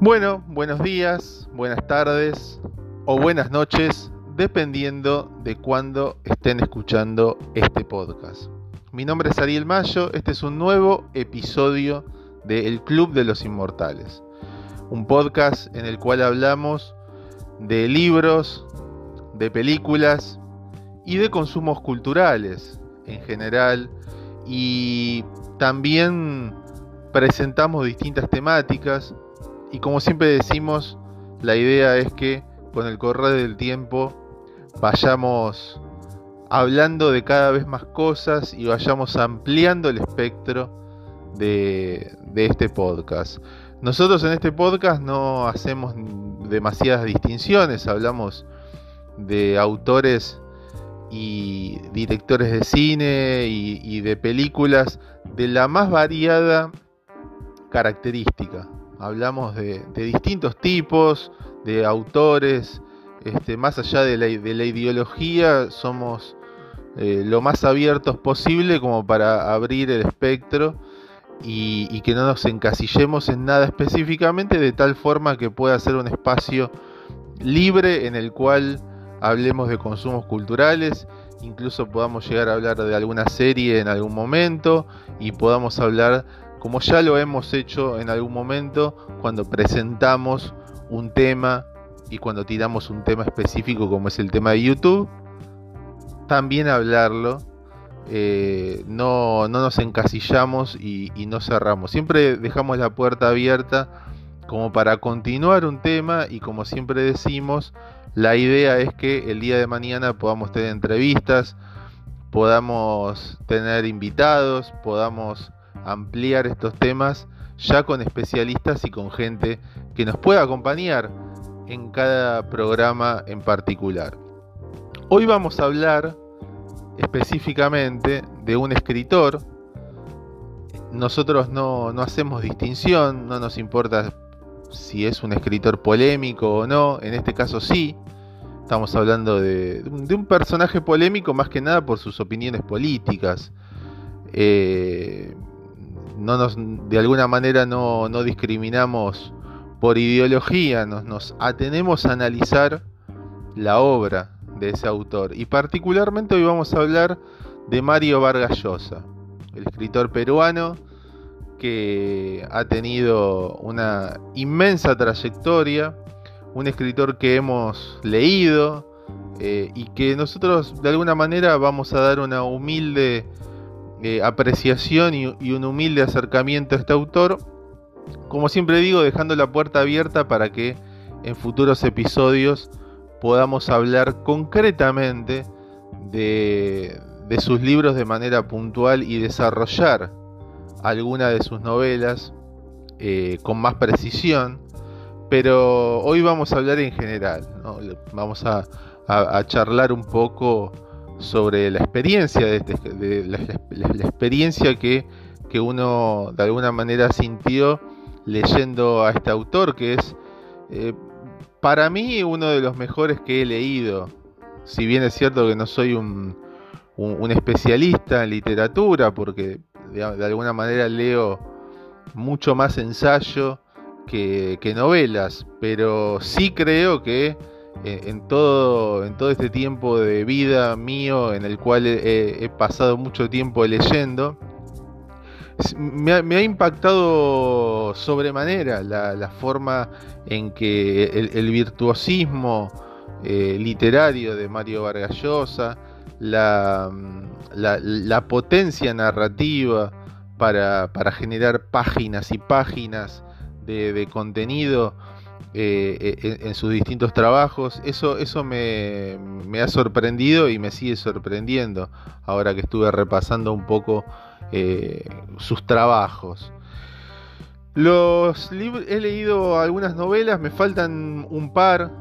Bueno, buenos días, buenas tardes o buenas noches, dependiendo de cuándo estén escuchando este podcast. Mi nombre es Ariel Mayo, este es un nuevo episodio de El Club de los Inmortales, un podcast en el cual hablamos de libros, de películas y de consumos culturales en general y también presentamos distintas temáticas y como siempre decimos, la idea es que con el correr del tiempo vayamos hablando de cada vez más cosas y vayamos ampliando el espectro de, este podcast. Nosotros en este podcast no hacemos demasiadas distinciones, hablamos de autores y directores de cine y de películas de la más variada característica hablamos de, distintos tipos, de autores, este, más allá de la, ideología, somos eh, lo más abiertos posible como para abrir el espectro y, que no nos encasillemos en nada específicamente, de tal forma que pueda ser un espacio libre en el cual hablemos de consumos culturales, incluso podamos llegar a hablar de alguna serie en algún momento y podamos hablar como ya lo hemos hecho en algún momento cuando presentamos un tema y cuando tiramos un tema específico como es el tema de YouTube, también hablarlo. Eh, no, nos encasillamos y no cerramos. Siempre dejamos la puerta abierta como para continuar un tema y como siempre decimos, la idea es que el día de mañana podamos tener entrevistas, podamos tener invitados, podamos ampliar estos temas ya con especialistas y con gente que nos pueda acompañar en cada programa en particular. Hoy vamos a hablar específicamente de un escritor. Nosotros no, hacemos distinción, no nos importa si es un escritor polémico o no, en este caso sí. Estamos hablando de, un personaje polémico más que nada por sus opiniones políticas. Eh, no nos, de alguna manera no, discriminamos por ideología, nos, nos atenemos a analizar la obra de ese autor. Y particularmente hoy vamos a hablar de Mario Vargas Llosa, el escritor peruano que ha tenido una inmensa trayectoria, un escritor que hemos leído eh, y que nosotros de alguna manera vamos a dar una humilde eh, apreciación y, un humilde acercamiento a este autor. Como siempre digo, dejando la puerta abierta para que en futuros episodios podamos hablar concretamente de, sus libros de manera puntual y desarrollar alguna de sus novelas eh, con más precisión. Pero hoy vamos a hablar en general, vamos a, a charlar un poco sobre la experiencia de, este, la, experiencia que, uno de alguna manera sintió leyendo a este autor que es eh, para mí uno de los mejores que he leído. Si bien es cierto que no soy un, especialista en literatura porque de, alguna manera leo mucho más ensayo que, que novelas pero sí creo que en, todo, en todo este tiempo de vida mío en el cual he, pasado mucho tiempo leyendo, me ha, impactado sobremanera la, forma en que el, virtuosismo eh, literario de Mario Vargas Llosa, la, potencia narrativa para, generar páginas y páginas de contenido eh, eh, en, sus distintos trabajos. Eso, eso me, ha sorprendido y me sigue sorprendiendo ahora que estuve repasando un poco eh, sus trabajos. Los he leído algunas novelas, me faltan un par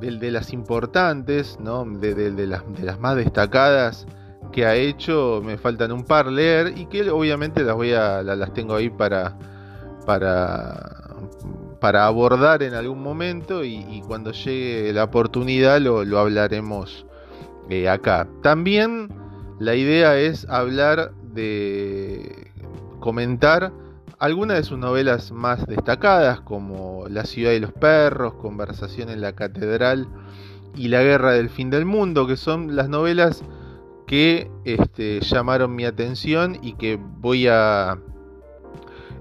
de, las importantes, de, las, más destacadas que ha hecho, me faltan un par leer y que obviamente las voy a las tengo ahí para para para abordar en algún momento y, cuando llegue la oportunidad lo, hablaremos eh, acá. También la idea es hablar de comentar algunas de sus novelas más destacadas, como La ciudad de los perros, Conversación en la catedral y La guerra del fin del mundo, que son las novelas que este, llamaron mi atención y que voy a,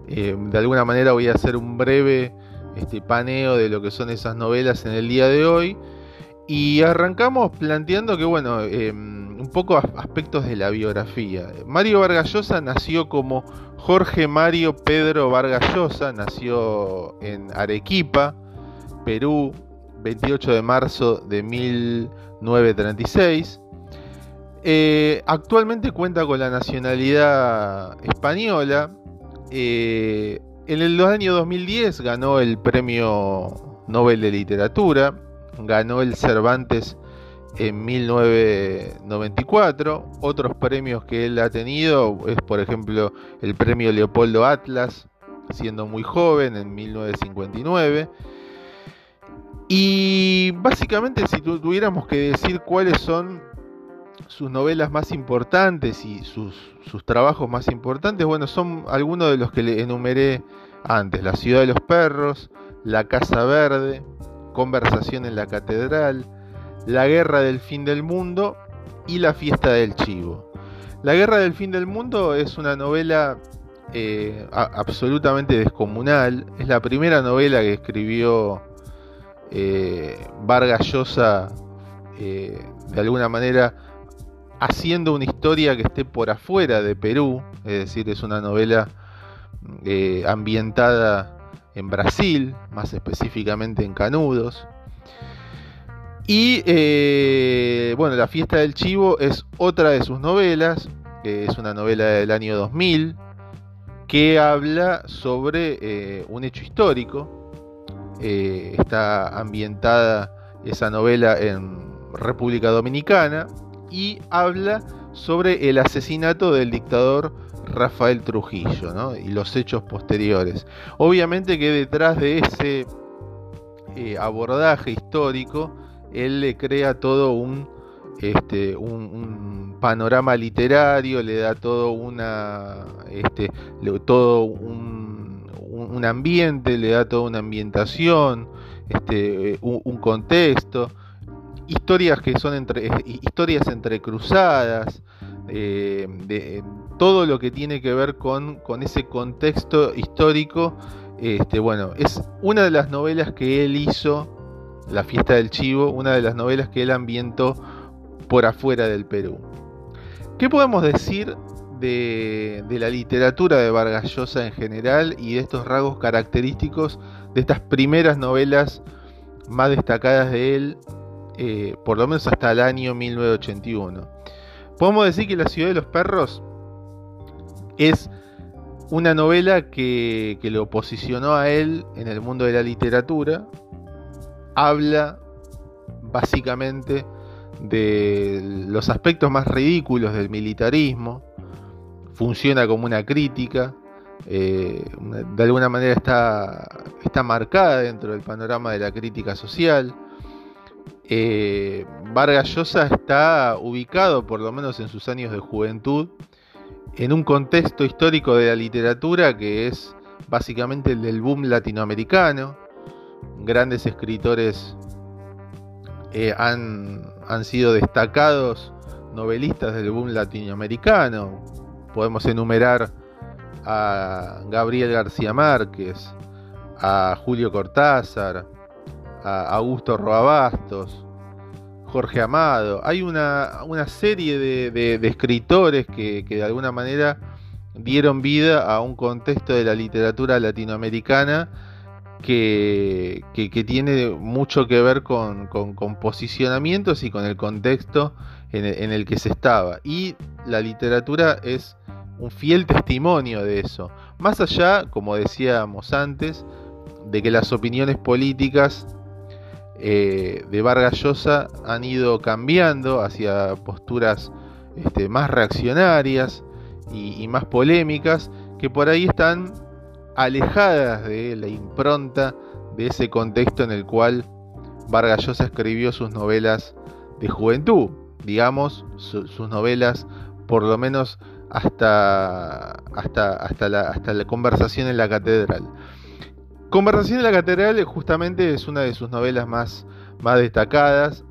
eh, de alguna manera voy a hacer un breve este, paneo de lo que son esas novelas en el día de hoy. Y arrancamos planteando que, bueno, em, un poco aspectos de la biografía. Mario Vargallosa nació como Jorge Mario Pedro Vargallosa, nació en Arequipa, Perú, 28 de marzo de 1936. Eh, actualmente cuenta con la nacionalidad española. Eh, en el año 2010 ganó el premio Nobel de Literatura, ganó el Cervantes en 1994. Otros premios que él ha tenido es, por ejemplo, el premio Leopoldo Atlas, siendo muy joven, en 1959. Y básicamente si tuviéramos que decir cuáles son sus novelas más importantes y sus, trabajos más importantes, bueno, son algunos de los que le enumeré antes. La ciudad de los perros, La Casa Verde, Conversación en la Catedral, La Guerra del Fin del Mundo y La Fiesta del Chivo. La Guerra del Fin del Mundo es una novela eh, absolutamente descomunal. Es la primera novela que escribió eh, Vargas Llosa eh, de alguna manera haciendo una historia que esté por afuera de Perú, es decir, es una novela eh, ambientada en Brasil, más específicamente en Canudos. Y eh, bueno, La fiesta del chivo es otra de sus novelas, es una novela del año 2000, que habla sobre eh, un hecho histórico. está ambientada esa novela en República Dominicana y habla sobre el asesinato del dictador Rafael Trujillo y los hechos posteriores. Obviamente que detrás de ese eh, abordaje histórico, él le crea todo un, este, panorama literario, le da todo, una, este, todo un, ambiente, le da toda una ambientación, este, un contexto historias que son entre eh, historias entrecruzadas, eh, de todo lo que tiene que ver con, con ese contexto histórico. Este, bueno, es una de las novelas que él hizo, La fiesta del chivo, una de las novelas que él ambientó por afuera del Perú. ¿Qué podemos decir de, de, la literatura de Vargas Llosa en general y de estos rasgos característicos de estas primeras novelas más destacadas de él eh, por lo menos hasta el año 1981. Podemos decir que La ciudad de los perros es una novela que, lo posicionó a él en el mundo de la literatura. Habla básicamente de los aspectos más ridículos del militarismo. Funciona como una crítica. Eh, de alguna manera está, está marcada dentro del panorama de la crítica social eh, Vargas Llosa está ubicado, por lo menos en sus años de juventud, en un contexto histórico de la literatura que es básicamente el del boom latinoamericano. Grandes escritores eh, han, han sido destacados novelistas del boom latinoamericano. Podemos enumerar a Gabriel García Márquez, a Julio Cortázar, Augusto Roabastos, Jorge Amado. Hay una, serie de, escritores que, de alguna manera dieron vida a un contexto de la literatura latinoamericana que, tiene mucho que ver con, posicionamientos y con el contexto en el que se estaba. Y la literatura es un fiel testimonio de eso. Más allá, como decíamos antes, de que las opiniones políticas eh, de Vargas Llosa han ido cambiando hacia posturas este, más reaccionarias y, más polémicas, que por ahí están alejadas de la impronta de ese contexto en el cual Vargas Llosa escribió sus novelas de juventud, digamos, sus novelas por lo menos hasta, hasta, hasta, la, hasta la conversación en la catedral. Conversación en la catedral justamente es una de sus novelas más, más destacadas.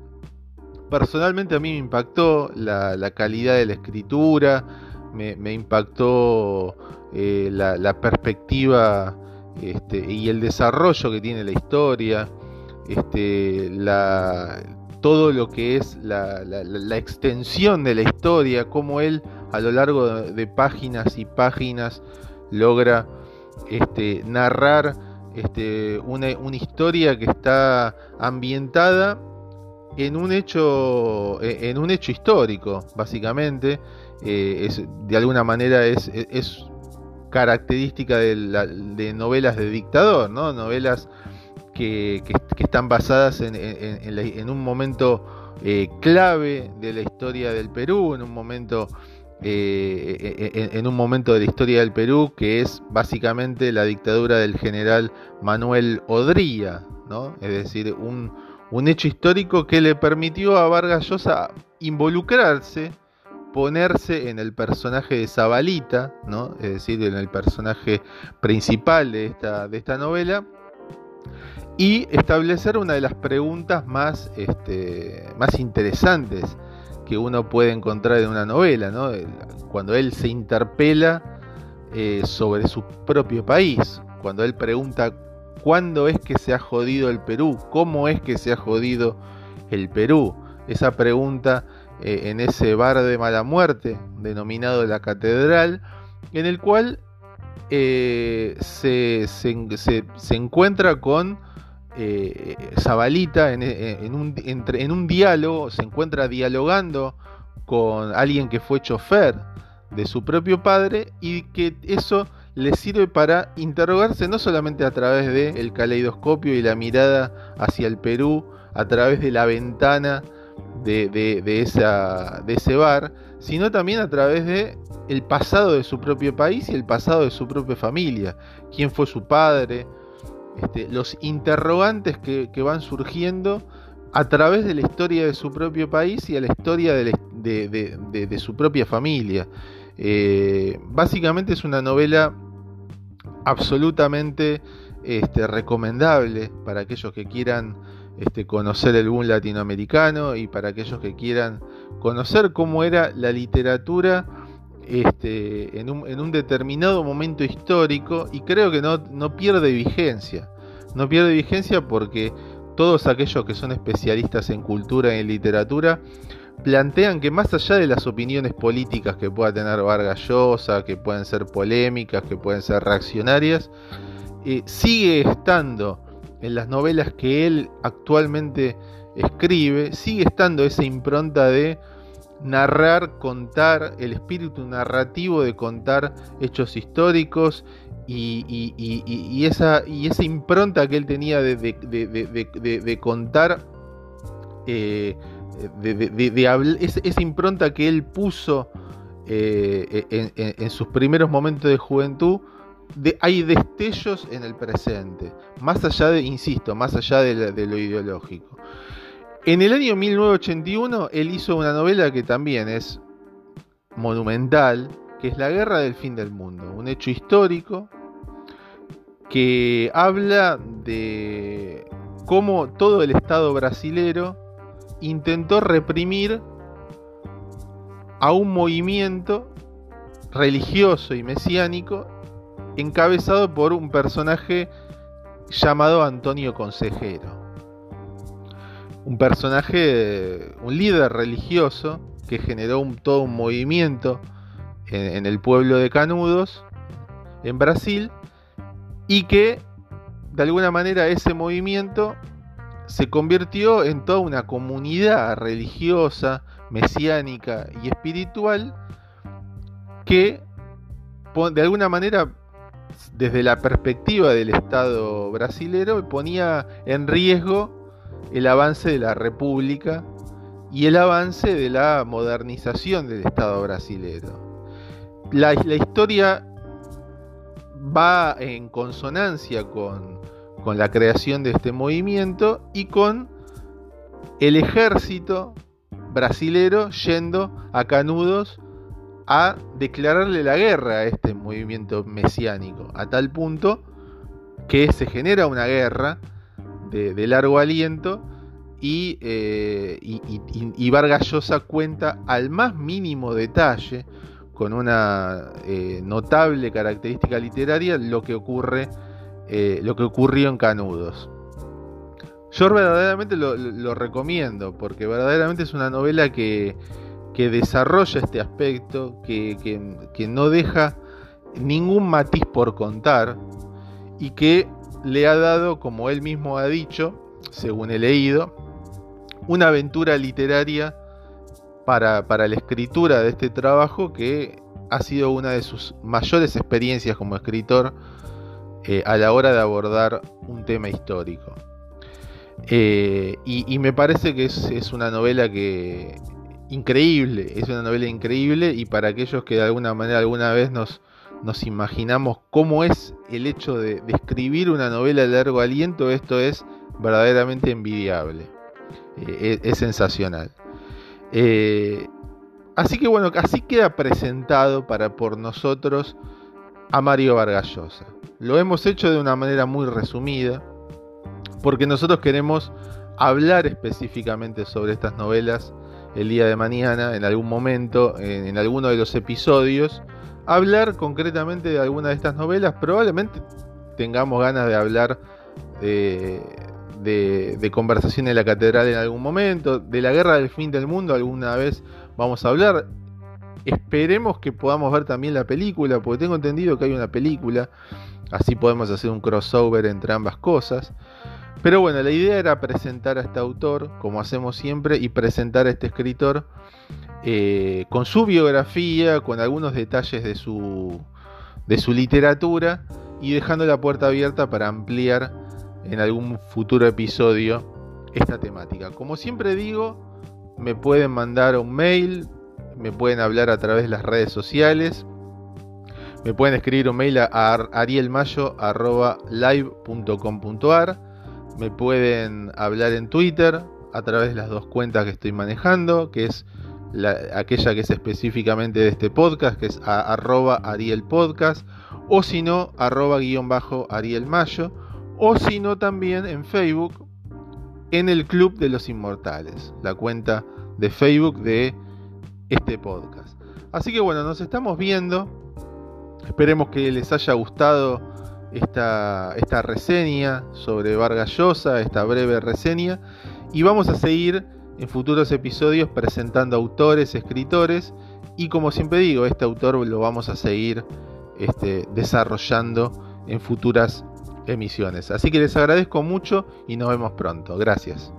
Personalmente a mí me impactó la, calidad de la escritura, me, impactó eh, la, perspectiva este, y el desarrollo que tiene la historia, este, todo lo que es la, extensión de la historia, cómo él a lo largo de, páginas y páginas logra este, narrar este, una, historia que está ambientada en un hecho, e, en un hecho histórico, básicamente. Eh, es, de alguna manera es, es característica de, novelas de dictador, ¿no? novelas que, están basadas en, un momento eh, clave de la historia del Perú, en un momento eh, en, un momento de la historia del Perú que es básicamente la dictadura del general Manuel Odría, es decir, un, hecho histórico que le permitió a Vargas Llosa involucrarse, ponerse en el personaje de Zabalita, es decir, en el personaje principal de esta, novela, y establecer una de las preguntas más, este, más interesantes que uno puede encontrar en una novela, ¿no? cuando él se interpela eh, sobre su propio país, cuando él pregunta cuándo es que se ha jodido el Perú, cómo es que se ha jodido el Perú, esa pregunta eh, en ese bar de mala muerte denominado la catedral, en el cual eh, se, se encuentra con eh, Zabalita en, un, en un diálogo, se encuentra dialogando con alguien que fue chofer de su propio padre y que eso le sirve para interrogarse no solamente a través del el caleidoscopio y la mirada hacia el Perú, a través de la ventana de, de, esa, de ese bar, sino también a través de el pasado de su propio país y el pasado de su propia familia. ¿Quién fue su padre? Este, los interrogantes que, van surgiendo a través de la historia de su propio país y a la historia de, su propia familia. Eh, básicamente es una novela absolutamente este, recomendable para aquellos que quieran este, conocer el boom latinoamericano y para aquellos que quieran conocer cómo era la literatura este, en, un, determinado momento histórico y creo que no, pierde vigencia. No pierde vigencia porque todos aquellos que son especialistas en cultura y en literatura plantean que más allá de las opiniones políticas que pueda tener Vargas Llosa, que pueden ser polémicas, que pueden ser reaccionarias, eh, sigue estando en las novelas que él actualmente escribe, sigue estando esa impronta de narrar, contar, el espíritu narrativo de contar hechos históricos y, esa, y esa impronta que él tenía de, contar, eh, esa impronta que él puso eh, en, sus primeros momentos de juventud, hay destellos en el presente, más allá de, insisto, más allá de lo ideológico. En el año 1981 él hizo una novela que también es monumental, que es La Guerra del Fin del Mundo, un hecho histórico que habla de cómo todo el Estado brasilero intentó reprimir a un movimiento religioso y mesiánico encabezado por un personaje llamado Antonio Consejero un personaje, un líder religioso que generó un, todo un movimiento en, el pueblo de Canudos, en Brasil, y que de alguna manera ese movimiento se convirtió en toda una comunidad religiosa, mesiánica y espiritual que de alguna manera desde la perspectiva del Estado brasilero ponía en riesgo el avance de la República y el avance de la modernización del Estado brasileño. La, historia va en consonancia con, con la creación de este movimiento y con el ejército brasilero yendo a Canudos a declararle la guerra a este movimiento mesiánico, a tal punto que se genera una guerra de, largo aliento y, eh, y, Vargas Llosa cuenta al más mínimo detalle, con una eh, notable característica literaria, lo que ocurre, eh, lo que ocurrió en Canudos. Yo verdaderamente lo, recomiendo, porque verdaderamente es una novela que, que desarrolla este aspecto, que, que, no deja ningún matiz por contar y que le ha dado, como él mismo ha dicho, según he leído, una aventura literaria para, para, la escritura de este trabajo que ha sido una de sus mayores experiencias como escritor eh, a la hora de abordar un tema histórico. Eh, y, me parece que es, una novela que increíble, es una novela increíble y para aquellos que de alguna manera alguna vez nos, nos imaginamos cómo es el hecho de, escribir una novela de largo aliento, esto es verdaderamente envidiable, eh, es, sensacional. Eh, así que bueno, así queda presentado para por nosotros a Mario Vargas Llosa. Lo hemos hecho de una manera muy resumida, porque nosotros queremos hablar específicamente sobre estas novelas el día de mañana, en algún momento, en, alguno de los episodios, hablar concretamente de alguna de estas novelas. Probablemente tengamos ganas de hablar de, de, conversación en la catedral en algún momento, de la guerra del fin del mundo alguna vez vamos a hablar. Esperemos que podamos ver también la película, porque tengo entendido que hay una película, así podemos hacer un crossover entre ambas cosas. Pero bueno, la idea era presentar a este autor, como hacemos siempre, y presentar a este escritor eh, con su biografía, con algunos detalles de su, de su literatura y dejando la puerta abierta para ampliar en algún futuro episodio esta temática. Como siempre digo, me pueden mandar un mail, me pueden hablar a través de las redes sociales, me pueden escribir un mail a arielmayo.live.com.ar me pueden hablar en Twitter a través de las dos cuentas que estoy manejando, que es aquella que es específicamente de este podcast, que es arroba Ariel Podcast, o si no, arroba guion bajo Ariel Mayo, o si no también en Facebook, en el Club de los Inmortales, la cuenta de Facebook de este podcast. Así que bueno, nos estamos viendo. Esperemos que les haya gustado esta, esta reseña sobre Vargas Llosa, esta breve reseña, y vamos a seguir en futuros episodios presentando autores, escritores, y como siempre digo, este autor lo vamos a seguir este, desarrollando en futuras emisiones. Así que les agradezco mucho y nos vemos pronto. Gracias.